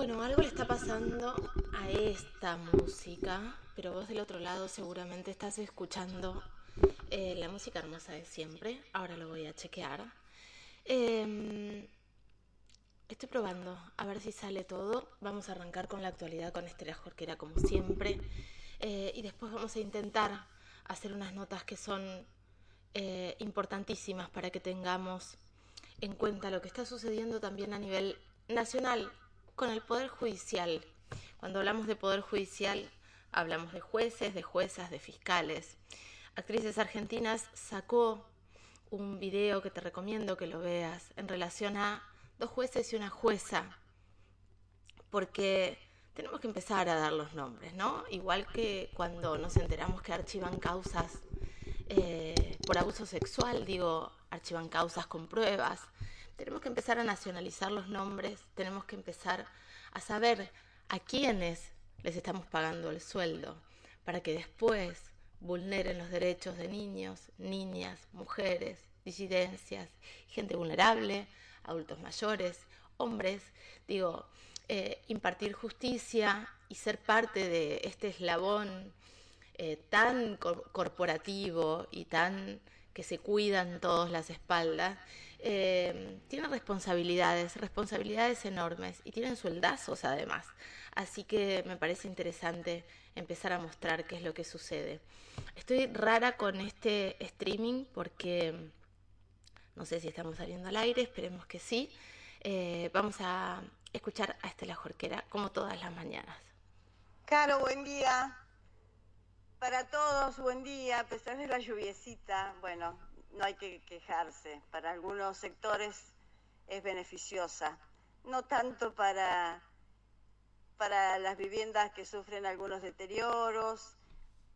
Bueno, algo le está pasando a esta música, pero vos del otro lado seguramente estás escuchando eh, la música hermosa de siempre. Ahora lo voy a chequear. Em, estoy probando a ver si sale todo. Vamos a arrancar con la actualidad con Estela Jorquera como siempre. Eh, y después vamos a intentar hacer unas notas que son eh, importantísimas para que tengamos en cuenta lo que está sucediendo también a nivel nacional con el Poder Judicial. Cuando hablamos de Poder Judicial, hablamos de jueces, de juezas, de fiscales. Actrices Argentinas sacó un video que te recomiendo que lo veas en relación a dos jueces y una jueza, porque tenemos que empezar a dar los nombres, ¿no? Igual que cuando nos enteramos que archivan causas eh, por abuso sexual, digo, archivan causas con pruebas, tenemos que empezar a nacionalizar los nombres, tenemos que empezar a saber a quiénes les estamos pagando el sueldo, para que después vulneren los derechos de niños, niñas, mujeres, disidencias, gente vulnerable, adultos mayores, hombres, digo, eh, impartir justicia y ser parte de este eslabón eh, tan corporativo y tan que se cuidan todos las espaldas, eh, tienen responsabilidades, responsabilidades enormes y tienen sueldazos además. Así que me parece interesante empezar a mostrar qué es lo que sucede. Estoy rara con este streaming porque no sé si estamos saliendo al aire, esperemos que sí. Eh, vamos a escuchar a Estela Jorquera como todas las mañanas. Caro, buen día. Para todos, buen día. A pesar de la lluviecita, bueno, no hay que quejarse. Para algunos sectores es beneficiosa. No tanto para, para las viviendas que sufren algunos deterioros,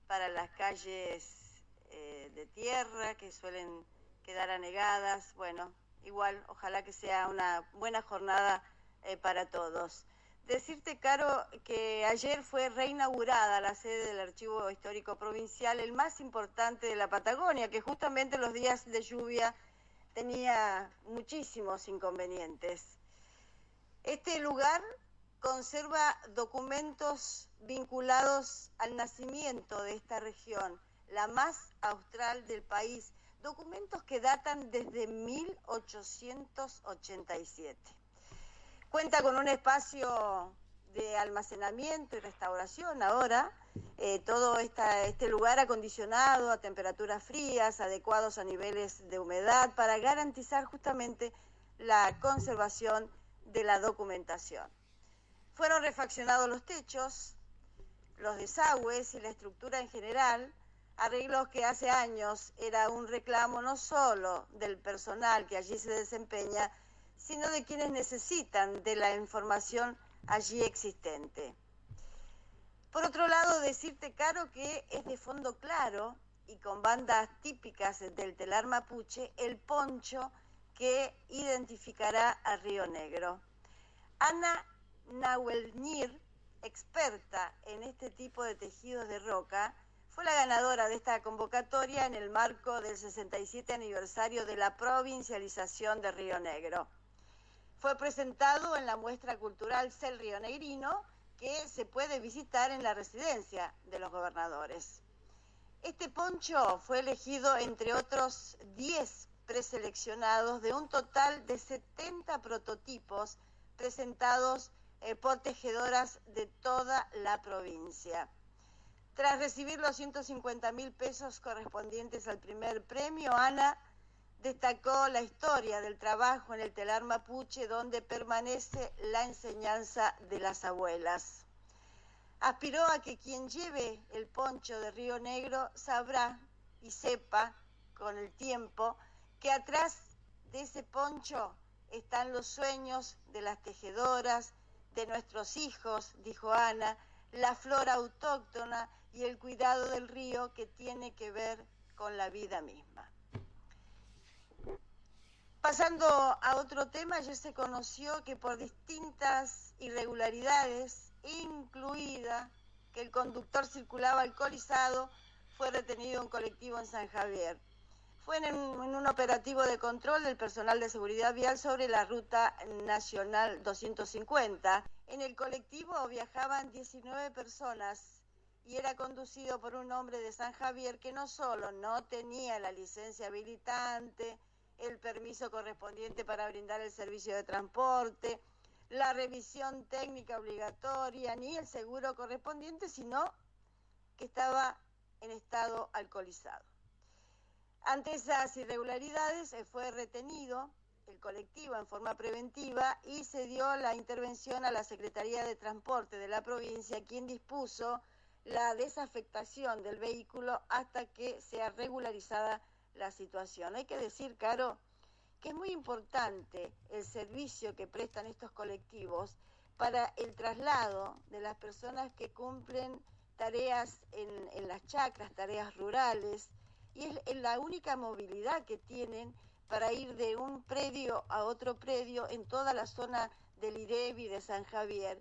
para las calles eh, de tierra que suelen quedar anegadas. Bueno, igual, ojalá que sea una buena jornada eh, para todos. Decirte, Caro, que ayer fue reinaugurada la sede del Archivo Histórico Provincial, el más importante de la Patagonia, que justamente los días de lluvia tenía muchísimos inconvenientes. Este lugar conserva documentos vinculados al nacimiento de esta región, la más austral del país, documentos que datan desde 1887. Cuenta con un espacio de almacenamiento y restauración ahora, eh, todo este lugar acondicionado a temperaturas frías, adecuados a niveles de humedad, para garantizar justamente la conservación de la documentación. Fueron refaccionados los techos, los desagües y la estructura en general, arreglos que hace años era un reclamo no solo del personal que allí se desempeña, sino de quienes necesitan de la información allí existente. Por otro lado, decirte, Caro, que es de fondo claro y con bandas típicas del telar mapuche el poncho que identificará a Río Negro. Ana Nahuelnir, experta en este tipo de tejidos de roca, fue la ganadora de esta convocatoria en el marco del 67 aniversario de la provincialización de Río Negro. Fue presentado en la muestra cultural Cel Río Negrino, que se puede visitar en la residencia de los gobernadores. Este poncho fue elegido entre otros 10 preseleccionados de un total de 70 prototipos presentados eh, por tejedoras de toda la provincia. Tras recibir los 150 mil pesos correspondientes al primer premio, Ana destacó la historia del trabajo en el telar mapuche donde permanece la enseñanza de las abuelas. Aspiró a que quien lleve el poncho de Río Negro sabrá y sepa con el tiempo que atrás de ese poncho están los sueños de las tejedoras, de nuestros hijos, dijo Ana, la flora autóctona y el cuidado del río que tiene que ver con la vida misma. Pasando a otro tema, ya se conoció que por distintas irregularidades, incluida que el conductor circulaba alcoholizado, fue retenido un colectivo en San Javier. fue en un, operativo de control del personal de seguridad vial sobre la ruta nacional 250. En el colectivo viajaban 19 personas y era conducido por un hombre de San Javier que no solo no tenía la licencia habilitante, el permiso correspondiente para brindar el servicio de transporte, la revisión técnica obligatoria ni el seguro correspondiente, sino que estaba en estado alcoholizado. Ante esas irregularidades eh, fue retenido el colectivo en forma preventiva y se dio la intervención a la Secretaría de Transporte de la provincia, quien dispuso la desafectación del vehículo hasta que sea regularizada la situación. Hay que decir, Caro, que es muy importante el servicio que prestan estos colectivos para el traslado de las personas que cumplen tareas en, en las chacras, tareas rurales, y es la única movilidad que tienen para ir de un predio a otro predio en toda la zona del IREVI de San Javier.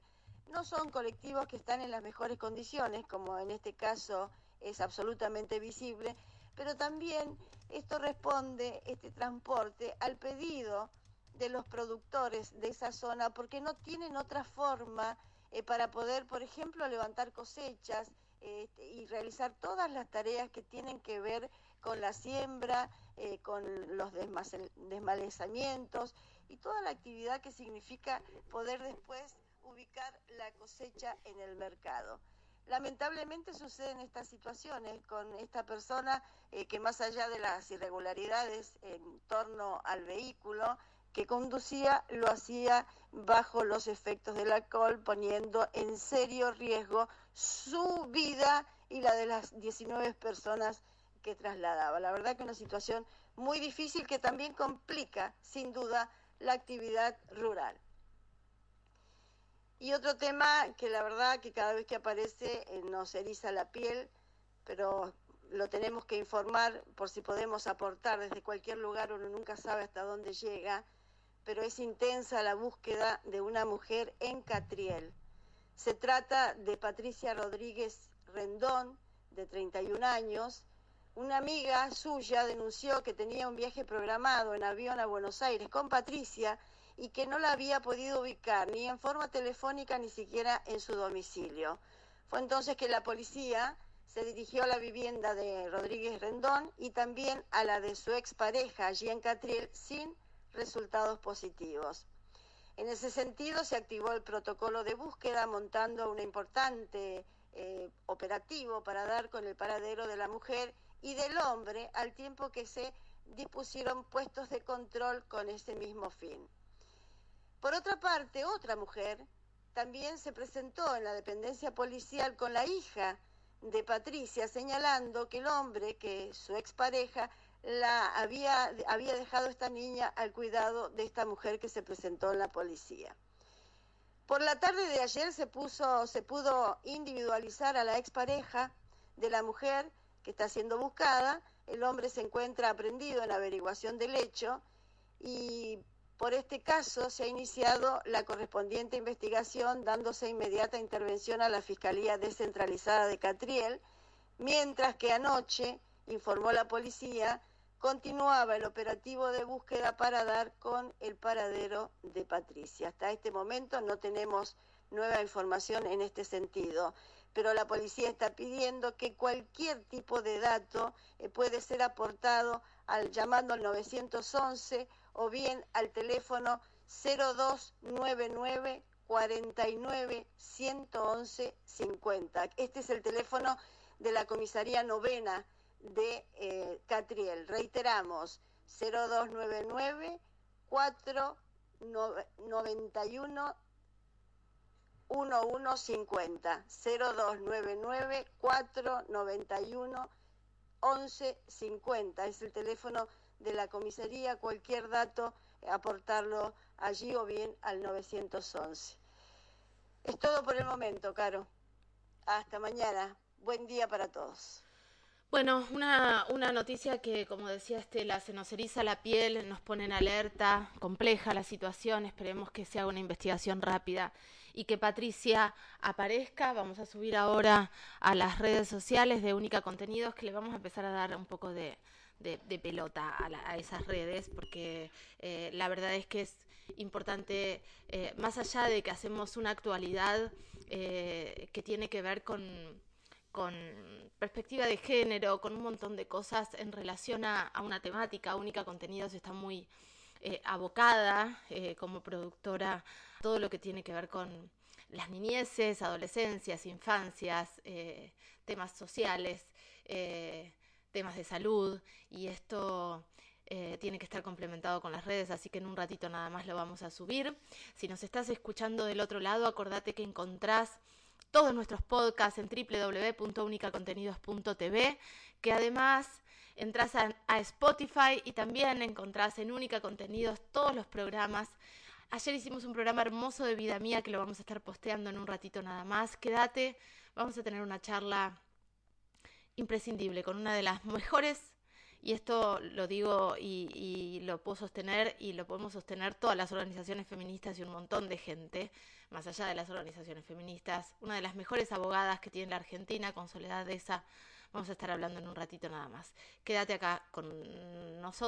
No son colectivos que están en las mejores condiciones, como en este caso es absolutamente visible, pero también esto responde, este transporte, al pedido de los productores de esa zona, porque no tienen otra forma eh, para poder, por ejemplo, levantar cosechas este, y realizar todas las tareas que tienen que ver con la siembra, eh, con los desmalezamientos y toda la actividad que significa poder después ubicar la cosecha en el mercado. Lamentablemente suceden estas situaciones con esta persona eh, que más allá de las irregularidades en torno al vehículo que conducía, lo hacía bajo los efectos del alcohol, poniendo en serio riesgo su vida y la de las 19 personas que trasladaba. La verdad que una situación muy difícil que también complica, sin duda, la actividad rural. Y otro tema que la verdad que cada vez que aparece eh, nos eriza la piel, pero lo tenemos que informar por si podemos aportar desde cualquier lugar, uno nunca sabe hasta dónde llega, pero es intensa la búsqueda de una mujer en Catriel. Se trata de Patricia Rodríguez Rendón, de 31 años, una amiga suya denunció que tenía un viaje programado en avión a Buenos Aires con Patricia y que no la había podido ubicar ni en forma telefónica ni siquiera en su domicilio. Fue entonces que la policía se dirigió a la vivienda de Rodríguez Rendón y también a la de su expareja allí en Catriel sin resultados positivos. En ese sentido se activó el protocolo de búsqueda montando un importante eh, operativo para dar con el paradero de la mujer y del hombre al tiempo que se dispusieron puestos de control con ese mismo fin. Por otra parte, otra mujer también se presentó en la dependencia policial con la hija de Patricia, señalando que el hombre, que su expareja, la había, había dejado esta niña al cuidado de esta mujer que se presentó en la policía. Por la tarde de ayer se, puso, se pudo individualizar a la expareja de la mujer que está siendo buscada. El hombre se encuentra aprendido en averiguación del hecho y por este caso se ha iniciado la correspondiente investigación dándose inmediata intervención a la Fiscalía Descentralizada de Catriel, mientras que anoche, informó la policía, continuaba el operativo de búsqueda para dar con el paradero de Patricia. Hasta este momento no tenemos nueva información en este sentido pero la policía está pidiendo que cualquier tipo de dato eh, puede ser aportado al llamando al 911 o bien al teléfono 0299 49 111 50. Este es el teléfono de la comisaría novena de eh, Catriel. Reiteramos, 0299 491 1150 0299 491 1150 es el teléfono de la comisaría cualquier dato aportarlo allí o bien al 911 es todo por el momento caro. Hasta mañana. Buen día para todos. Bueno, una, una, noticia que, como decía Estela, se nos eriza la piel, nos pone en alerta, compleja la situación, esperemos que se haga una investigación rápida y que Patricia aparezca. Vamos a subir ahora a las redes sociales de Única Contenidos que le vamos a empezar a dar un poco de, de, pelota a, esas redes, porque eh, la verdad es que es importante, eh, más allá de que hacemos una actualidad eh, que tiene que ver con, con, perspectiva de género, con un montón de cosas en relación a, una temática, Única Contenidos está muy abocada como productora todo lo que tiene que ver con las niñeces, adolescencias, infancias, temas sociales temas de salud y esto eh, tiene que estar complementado con las redes, así que en un ratito nada más lo vamos a subir. Si nos estás escuchando del otro lado, acordate que encontrás todos nuestros podcasts en www.unicacontenidos.tv, que además entras a, a, Spotify y también encontrás en Única Contenidos todos los programas. Ayer hicimos un programa hermoso de vida mía que lo vamos a estar posteando en un ratito nada más. Quédate, vamos a tener una charla imprescindible, con una de las mejores, y esto lo digo y, lo puedo sostener y lo podemos sostener todas las organizaciones feministas y un montón de gente, más allá de las organizaciones feministas, una de las mejores abogadas que tiene la Argentina, con Soledad de esa, vamos a estar hablando en un ratito nada más. Quédate acá con nosotros.